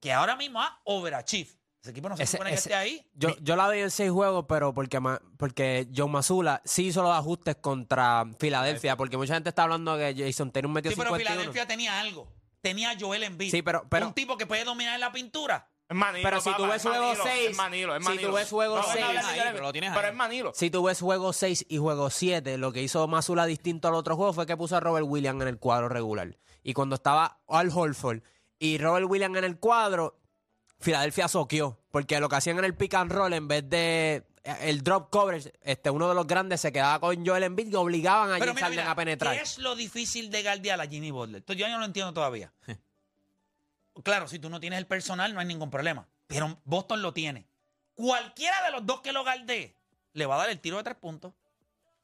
A: que ahora mismo ha overachieve. Ese equipo no se
C: Ese-
A: supone que
C: ese-
A: esté ahí.
C: Yo, yo la doy en seis juegos, pero porque, porque John Mazula sí hizo los ajustes contra Filadelfia, porque mucha gente está hablando de que Jason Tatum metió
A: Sí, pero
C: 51.
A: Filadelfia tenía algo. Tenía a Joel Embiid.
C: Sí, pero- pero-
A: un tipo que puede dominar en la pintura.
D: Es Manilo,
C: Pero si tú ves
D: es
C: juego
D: Manilo,
C: seis,
D: Es Manilo, es
C: si tú ves juego
D: No, no,
C: seis,
D: no, no, no,
B: ahí,
D: no,
B: pero lo tienes
D: Pero
B: ahí.
D: es Manilo.
C: Si tú ves juego 6 y juego 7, lo que hizo Mazula distinto al otro juego fue que puso a Robert Williams en el cuadro regular. Y cuando estaba Al Holford y Robert Williams en el cuadro, Filadelfia soqueó. Porque lo que hacían en el pick and roll, en vez de eh, el drop coverage, este, uno de los grandes se quedaba con Joel Embiid y obligaban a James a penetrar.
A: ¿qué es lo difícil de guardiar a Jimmy Butler? Yo no lo entiendo todavía. claro, si tú no tienes el personal, no hay ningún problema. Pero Boston lo tiene. Cualquiera de los dos que lo guardee le va a dar el tiro de tres puntos.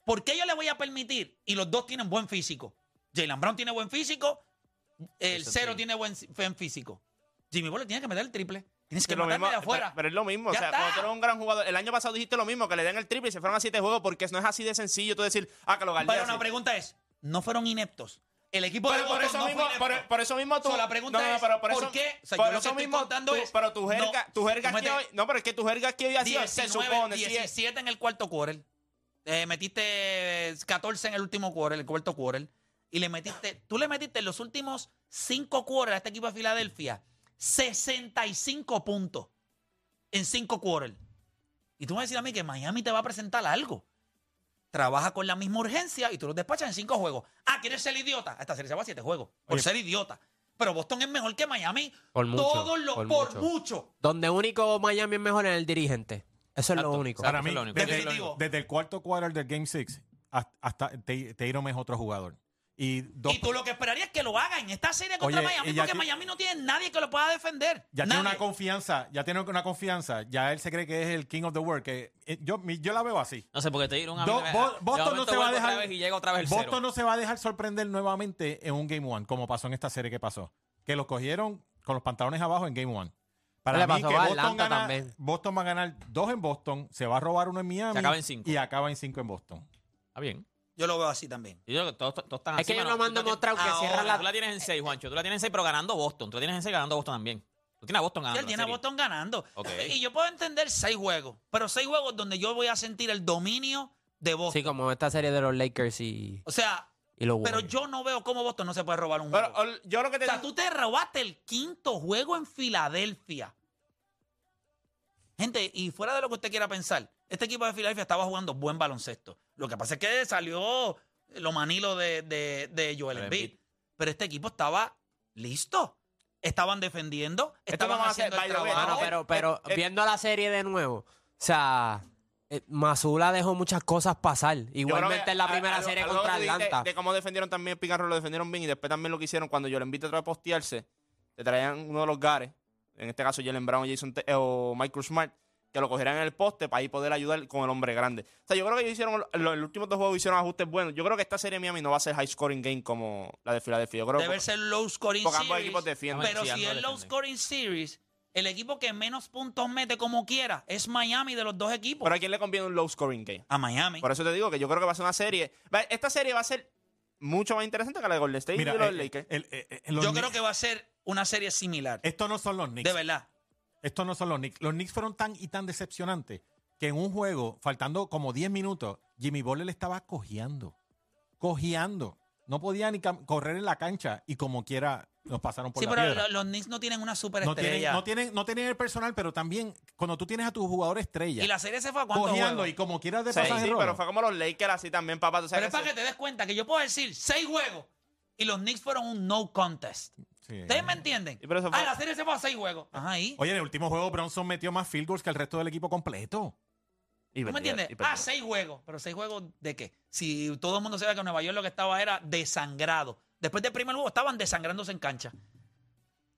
A: ¿Por qué yo le voy a permitir? Y los dos tienen buen físico. Jalen Brown tiene buen físico. El
B: Eso
A: cero
B: sí.
A: tiene buen, físico. Jimmy Butler tiene que meter el triple. Tienes que
D: Que lo mismo,
A: de afuera.
D: pero, pero es lo mismo.
A: Ya
D: o sea,
A: está.
D: cuando tú eres un gran jugador. El año pasado dijiste lo mismo, que le den el triple y se fueron a siete juegos, porque no es así de sencillo tú decir, ah, que lo
A: Pero
D: guardeas.
A: una pregunta es, ¿no fueron ineptos? El equipo de
D: Pero por
A: Boston
D: eso,
A: no
D: mismo, por, por eso mismo tú.
A: So, la pregunta
D: no, no,
A: es,
D: pero por
A: ¿por
D: eso,
A: qué? O sea,
D: por
A: yo lo
D: eso
A: que estoy
D: mismo
A: contando
D: tú-
A: es,
D: Pero tu jerga, tu jerga aquí hoy. No, pero es que tu jerga aquí hoy ha sido, se
A: 19,
D: supone. sí es-
A: 17 en el cuarto quarter. Eh, metiste 14 en el último quarter, el cuarto quarter. Y le metiste, tú le metiste en los últimos 5 quarters a este equipo de Filadelfia 65 puntos en 5 quarters. Y tú me vas a decir a mí que Miami te va a presentar algo. Trabaja con la misma urgencia y tú los despachas en 5 juegos. Ah, ¿quieres ser idiota? Esta serie se va a 7 juegos. Por
E: Oye.
A: ser idiota. Pero Boston es mejor que Miami.
C: Por mucho,
A: Todos los,
C: por
A: por,
C: mucho.
A: mucho.
C: Donde único Miami es mejor es el dirigente. Eso es lo único.
E: Para
B: eso
E: mí,
B: es lo único.
E: desde,
A: Definitivo.
E: desde el cuarto quarter del Game 6 hasta, hasta Tay- Tatum es otro jugador. Y, dos,
A: Y tú lo que esperarías es que lo haga en esta serie contra
E: Oye,
A: Miami, porque Miami no tiene nadie que lo pueda defender.
E: ya tiene una confianza, ya tiene una confianza, ya él se cree que es el king of the world, que eh, yo, mi- yo la veo así.
B: No sé, porque te dieron a
E: Do-
B: mí.
E: Bo-
B: de
E: Boston no se va a dejar
B: vez y llega otra vez el
E: Boston
B: cero.
E: no se va a dejar sorprender nuevamente en un Game One, como pasó en esta serie que pasó. Que lo cogieron con los pantalones abajo en Game One. Para
C: Le
E: mí
C: pasó
E: que Boston, gana-
C: también.
E: Boston va a ganar dos en Boston, se va a robar uno en Miami
B: Se acaba en cinco.
E: y acaba en cinco en Boston.
B: Está bien.
A: Yo lo veo así también.
B: Yo creo que todos, todos están
C: Es
B: así,
C: que
B: mano.
C: no me han
B: Tú tienes-
C: demostrado que
B: Ahora,
C: cierran la-
B: Tú la tienes en 6, Juancho. Tú la tienes en 6, pero ganando Boston. Tú la tienes en 6 ganando Boston también. Tú tienes a Boston
A: Sí,
B: ganando.
A: él
B: la
A: tiene a
B: serie.
A: Boston ganando.
B: Ok.
A: Y yo puedo entender seis juegos, pero seis juegos donde yo voy a sentir el dominio de Boston.
C: Sí, como esta serie de los Lakers y,
A: O sea,
C: y los
A: pero
C: Warriors.
A: yo no veo cómo Boston no se puede robar un
D: Pero
A: juego.
D: ol- yo lo que te
A: o sea,
D: digo-
A: tú te robaste el quinto juego en Filadelfia. Gente, y fuera de lo que usted quiera pensar, este equipo de Filadelfia estaba jugando buen baloncesto. Lo que pasa es que salió lo manilo de, de, de Joel Embiid.
B: Embiid.
A: Pero este equipo estaba listo. Estaban defendiendo, estaban
D: vamos a hacer-
A: haciendo el
D: by the way,
A: trabajo.
C: Pero, pero
D: eh, eh,
C: viendo la serie de nuevo, o sea, eh, Mazula dejó muchas cosas pasar. Igualmente
D: que
C: en la
D: a-
C: primera serie contra Atlanta.
D: De cómo defendieron también roll, lo defendieron bien y después también lo que hicieron cuando yo le invito a postearse, te traían uno de los gares, en este caso Jalen Brown, Jason Te- eh, o Michael Smart, que lo cogieran en el poste para ahí poder ayudar con el hombre grande. O sea, yo creo que ellos hicieron, en los últimos dos juegos hicieron ajustes buenos. Yo creo que esta serie de Miami no va a ser high scoring game como la de Filadelfia. Yo creo
A: Debe
D: que
A: ser low scoring
D: porque ambos
A: series.
D: equipos defienden.
A: Pero
B: Sí,
A: si
B: ambos
A: es low scoring series, el equipo que menos puntos mete como quiera es Miami de los dos equipos.
D: Pero a quién le conviene un low scoring game.
A: a Miami.
D: Por eso te digo que yo creo que va a ser una serie. Esta serie va a ser mucho más interesante que la de Golden State
E: Mira,
D: y los
E: eh,
D: Lakers.
E: el- eh, eh, los
A: Yo creo que va a ser una serie similar.
E: estos no son los Knicks.
A: De verdad.
E: Estos no son los Knicks. Los Knicks fueron tan y tan decepcionantes que en un juego, faltando como 10 minutos, Jimmy Butler estaba cojeando. Cojeando. No podía ni correr en la cancha y como quiera nos pasaron por
A: Sí,
E: la
A: pero
E: piedra.
A: los Knicks no tienen una
E: No
A: superestrella.
E: tienen, no, tienen, no tienen el personal, pero también cuando tú tienes a tu jugador estrella
A: y la serie se fue a
E: cojeando
A: juegos.
E: y como quiera de
D: Sí,
E: pasar
D: sí,
E: el
D: pero fue como los Lakers así también, papá. tú
A: Pero es para
D: que
A: que te des cuenta que yo puedo decir seis juegos y los Knicks fueron un no contest.
E: Sí.
A: ¿Ustedes me entienden?
D: Sí, pero eso fue-
A: Ah, la serie se fue a seis juegos. Ajá, ahí.
E: Oye, en el último juego Bronson metió más field goals que el resto del equipo completo.
D: Y
A: ¿Tú me entiendes?
D: y perdieron.
A: Ah, seis juegos. ¿Pero seis juegos de qué? Si todo el mundo sabe que Nueva York lo que estaba era desangrado. Después del primer juego estaban desangrándose en cancha.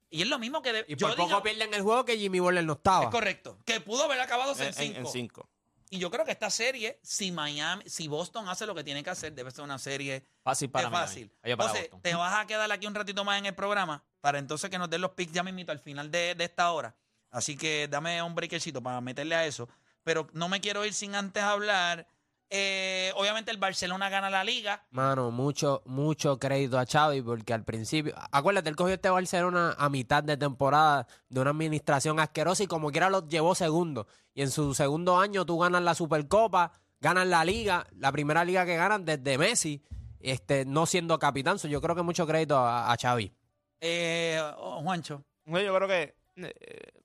A: Y es lo mismo que... de-
C: Y
A: yo
C: por
A: digo-
C: poco pierden el juego que Jimmy Butler no estaba.
A: Es correcto. Que pudo haber acabado en,
D: En- en-
A: cinco. Y yo creo que esta serie, si Miami, si Boston hace lo que tiene que hacer, debe ser una serie
B: Fácil para Miami.
A: fácil.
B: Ellos para
A: Entonces,
B: Boston.
A: te vas a quedar aquí un ratito más en el programa para entonces que nos den los picks ya mismito al final de, de esta hora. Así que dame un breakercito para meterle a eso. Pero no me quiero ir sin antes hablar. Eh, obviamente el Barcelona gana la liga.
C: Mano, mucho, mucho crédito a Xavi porque al principio, acuérdate, él cogió este Barcelona a mitad de temporada de una administración asquerosa y como quiera los llevó segundo. Y en su segundo año tú ganas la Supercopa, ganas la liga, la primera liga que ganan desde Messi, este, no siendo capitán. So, yo creo que mucho crédito a, a Xavi.
A: Eh, oh, Juancho.
D: Yo creo que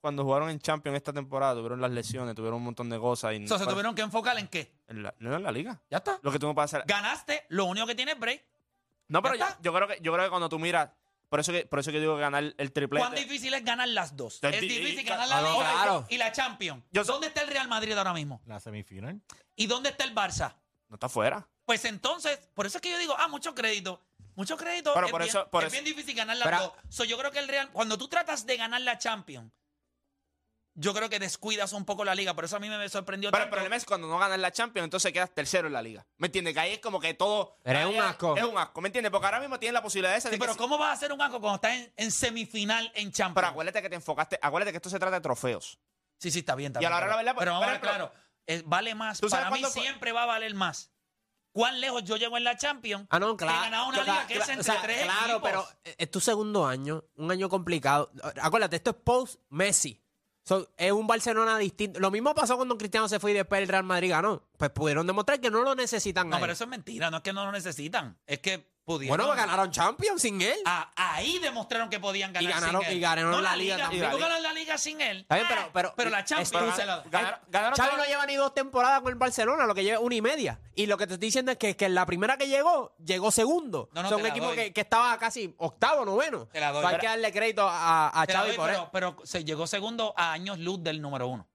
D: cuando jugaron en Champions esta temporada tuvieron las lesiones, tuvieron un montón de cosas. Y
A: O sea, se tuvieron que enfocar en qué.
D: en la, no en la liga.
A: Ya está.
D: Lo que tú no puedes hacer.
A: Ganaste, lo único que tienes es break.
D: No, pero
A: ¿Ya
D: yo, yo creo que yo creo que cuando tú miras, por eso que por eso que digo que ganar el triplete.
A: ¿Cuán difícil es ganar las dos?
D: Es
A: Es
D: di-
A: difícil ganar la liga
C: claro.
A: y la Champions.
D: Yo-
A: ¿Dónde está el Real Madrid ahora mismo?
E: La semifinal.
A: ¿Y dónde está el Barça?
D: No está fuera.
A: Pues entonces, por eso es que yo digo, ah, mucho crédito. Mucho crédito.
D: Pero
A: es
D: por
A: bien,
D: eso- por
A: es
D: eso-
A: bien difícil ganar las
C: Pero-
A: dos. So, yo creo que el Real, cuando tú tratas de ganar la Champions, yo creo que descuidas un poco la liga. Por eso a mí me sorprendió
D: Pero el
A: tanto.
D: problema es cuando no ganas la Champions, entonces quedas tercero en la liga. ¿Me entiendes? Que ahí es como que todo.
C: Pero es un asco.
D: Es un asco, ¿me entiendes? Porque ahora mismo tienes la posibilidad esa
A: Sí,
D: de que
A: pero
D: si-
A: ¿cómo vas a hacer un asco cuando estás en, en semifinal en
D: Pero
A: Champions?
D: acuérdate que te enfocaste. Acuérdate que esto se trata de trofeos.
A: Sí, sí, está bien. Está
D: Y a
A: bien,
D: la hora de la
A: pero-
D: verdad,
A: Pero vamos a ver,
D: por ejemplo,
A: claro, eh, vale más.
D: ¿tú sabes
A: Para mí
D: cuándo fue?
A: siempre va a valer más. ¿Cuán lejos yo llego en la Champions?
C: Ah, no, claro.
A: ganar una
C: Cla-
A: liga que es entre
C: o sea,
A: tres
C: Claro,
A: equipos.
C: pero es tu segundo año, un año complicado. Acuérdate, esto es post-Messi. So, es un Barcelona distinto. Lo mismo pasó cuando Cristiano se fue y después el Real Madrid ganó. Pues pudieron demostrar que no lo necesitan.
A: No,
C: a
A: pero eso es mentira. No es que no lo necesitan. Es que pudieron.
C: Bueno, pues ganaron Champions sin él.
A: Ah, ahí demostraron que podían ganar
C: Y ganaron-
A: sin él.
C: y ganaron
A: No
C: la liga
A: liga.
C: también.
A: ¿Tú ganas la liga sin él?
C: Está bien,
A: Ah,
C: pero, pero,
A: la Champions
C: excusa-
A: se la-
D: Ganaron- ganaron
C: Xavi
D: todo-
C: no lleva ni dos temporadas con el Barcelona, lo que lleva una y media. Y lo que te estoy diciendo es que, que la primera que llegó, llegó segundo.
A: No, no,
C: Son un equipo que, que estaba casi octavo, noveno.
A: Te la doy.
C: So, hay
A: Pero-
C: que darle crédito a, a Xavi
A: doy,
C: por
A: pero,
C: eso.
A: pero se llegó segundo a años luz del número uno.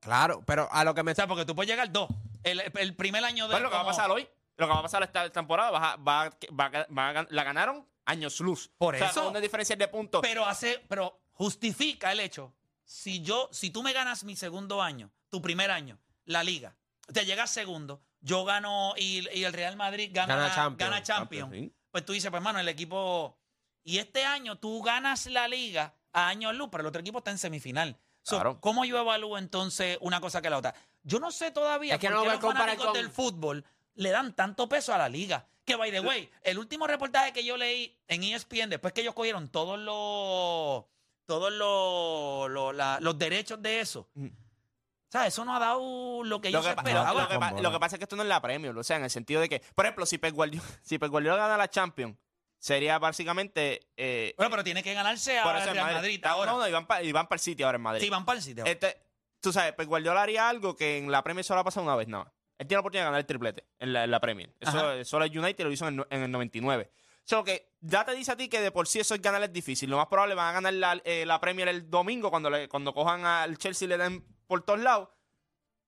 C: Claro, pero a lo que me
A: O sea, porque tú puedes llegar dos. El, el primer año de.
D: Pues lo que va a pasar hoy. Lo que va a pasar esta temporada, va a- va a- va a- va la ganaron años luz.
A: Por
D: o sea,
A: eso.
D: una diferencia de puntos.
A: Pero hace, pero justifica el hecho. Si yo, si tú me ganas mi segundo año, tu primer año, la liga, te llegas segundo, yo gano y, y el Real Madrid gana,
C: Gana Champions.
A: gana Champions,
D: Sí.
A: pues tú dices, pues hermano, el equipo. Y este año tú ganas la liga a años luz, pero el otro equipo está en semifinal. So,
D: Claro.
A: ¿Cómo yo evalúo entonces una cosa que la otra? Yo no sé todavía
C: Es que no me
A: los fanáticos
C: con-
A: del fútbol le dan tanto peso a la liga. Que, by the way, el último reportaje que yo leí en ESPN, después que ellos cogieron todos los todos los, los, la- los derechos de eso.
D: Mm.
A: O sea, eso no ha dado lo que yo esperaba.
D: lo que lo que pasa es que esto no es la Premier, o sea, en el sentido de que, por ejemplo, si Pep Guardiola, si Pep Guardiola gana la Champions, sería básicamente... Eh,
A: Bueno, pero tiene que ganarse
D: por
A: a
D: eso en
A: Real Madrid
D: Ah,
A: ahora.
D: No, no, y van para el City ahora en Madrid.
A: Sí, van para el sitio.
D: Este, tú sabes, Pep Guardiola haría algo que en la Premier solo ha pasado una vez nada más. Él tiene la oportunidad de ganar el triplete en la, en la Premier. Eso, solo el United lo hizo en el, no- en el 99. Solo que ya te dice a ti que de por sí eso es ganar es difícil. Lo más probable van a ganar la, eh, la Premier el domingo cuando, le- cuando cojan al Chelsea y le den por todos lados.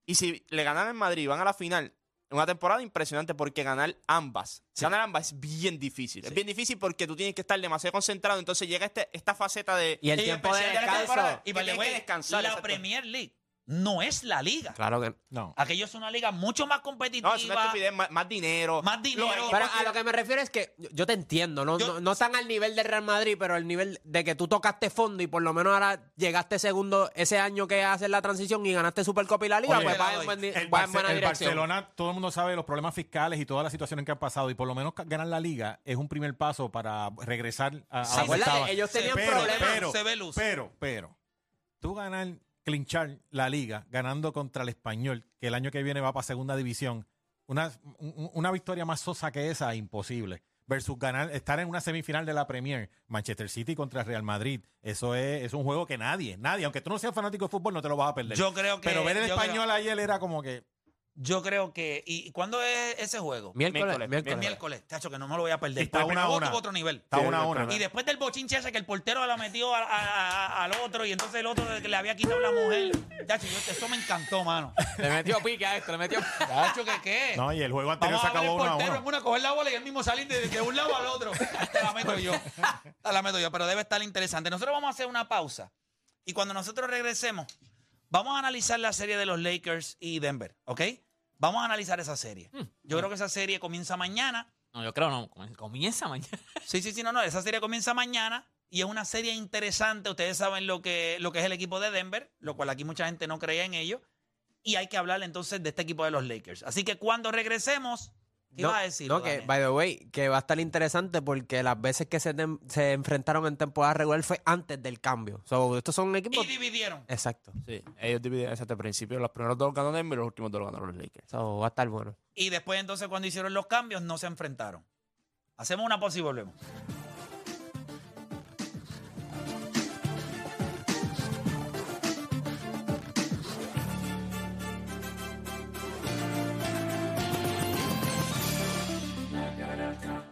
D: Y si le ganan en Madrid y van a la final, una temporada impresionante porque ganar ambas, ganar ambas es bien difícil. Es bien difícil porque tú tienes que estar demasiado concentrado. Entonces llega este, esta faceta de...
C: Y el
A: Y
C: tiempo de descanso.
A: temporada. Y
D: que que descansar,
A: la
D: exacto.
A: Premier League no es la liga.
C: Claro que
E: No.
A: Aquello es una liga mucho más competitiva.
D: No, es una estupidez, más, más dinero.
A: Más dinero.
C: Pero a lo que me refiero es que yo, yo te entiendo, no,
A: Yo-
C: no, no están al nivel del Real Madrid, pero el nivel de que tú tocaste fondo y por lo menos ahora llegaste segundo ese año que haces la transición y ganaste Supercopa y la Liga,
E: Oye,
C: pues
A: te la
C: va en,
E: El,
C: va en buena
E: el
C: dirección.
E: Barcelona, todo el mundo sabe los problemas fiscales y todas las situaciones que han pasado y por lo menos ganar la liga es un primer paso para regresar a, a
C: ¿Se
E: donde
C: acuerdan?
E: estaba.
C: Ellos tenían
E: pero,
C: problemas.
E: Pero,
A: Se ve luz.
E: pero, pero, tú ganar, clinchar la liga ganando contra el español, que el año que viene va para segunda división, una, un- una victoria más sosa que esa, imposible. Versus ganar, estar en una semifinal de la Premier, Manchester City contra Real Madrid. Eso es, es un juego que nadie, nadie, aunque tú no seas fanático de fútbol, no te lo vas a perder.
A: Yo creo que.
E: pero ver el español
A: creo-
E: ayer era como que.
A: Yo creo que. ¿Y cuándo es ese juego?
C: Miércoles,
D: Miércoles,
C: miércoles.
A: El miércoles. Chacho, que no me lo voy a perder.
E: Está
A: Porque
E: una a
A: luego
E: una.
A: tuvo otro nivel.
E: Está una a una.
A: Y después del bochinche ese que el portero la metió a- a- a- al otro y entonces el otro que le había quitado la mujer. Chacho, yo- eso me encantó, mano.
B: Le metió pique a esto, le metió.
A: Chacho, ¿que qué?
E: No, y el juego anterior
A: Vamos
E: se
A: a ver el
E: a
A: portero
E: uno.
A: en una, coger la bola y él mismo salir de, de un lado al otro. Te la meto yo. Te la meto yo, pero debe estar interesante. Nosotros vamos a hacer una pausa. Y cuando nosotros regresemos, vamos a analizar la serie de los Lakers y Denver, ¿ok? Vamos a analizar esa serie. Yo creo que esa serie comienza mañana.
B: No, yo creo no. Comienza mañana.
A: Sí, sí, sí, no, no. Esa serie comienza mañana y es una serie interesante. Ustedes saben lo que, lo que es el equipo de Denver, lo cual aquí mucha gente no creía en ello. Y hay que hablar entonces de este equipo de los Lakers. Así que cuando regresemos, ¿qué
C: no,
A: ibas a decir?
C: no, que, by the way, que va a estar interesante porque las veces que se, tem- se enfrentaron en temporada regular fue antes del cambio. So, estos son equipos...
A: Y dividieron.
C: Exacto.
D: Sí, ellos dividen ese al principio. Los primeros dos ganó Denver y los últimos dos lo ganaron los Lakers.
C: So, va a estar bueno.
A: Y después entonces cuando hicieron los cambios no se enfrentaron. Hacemos una pausa y volvemos.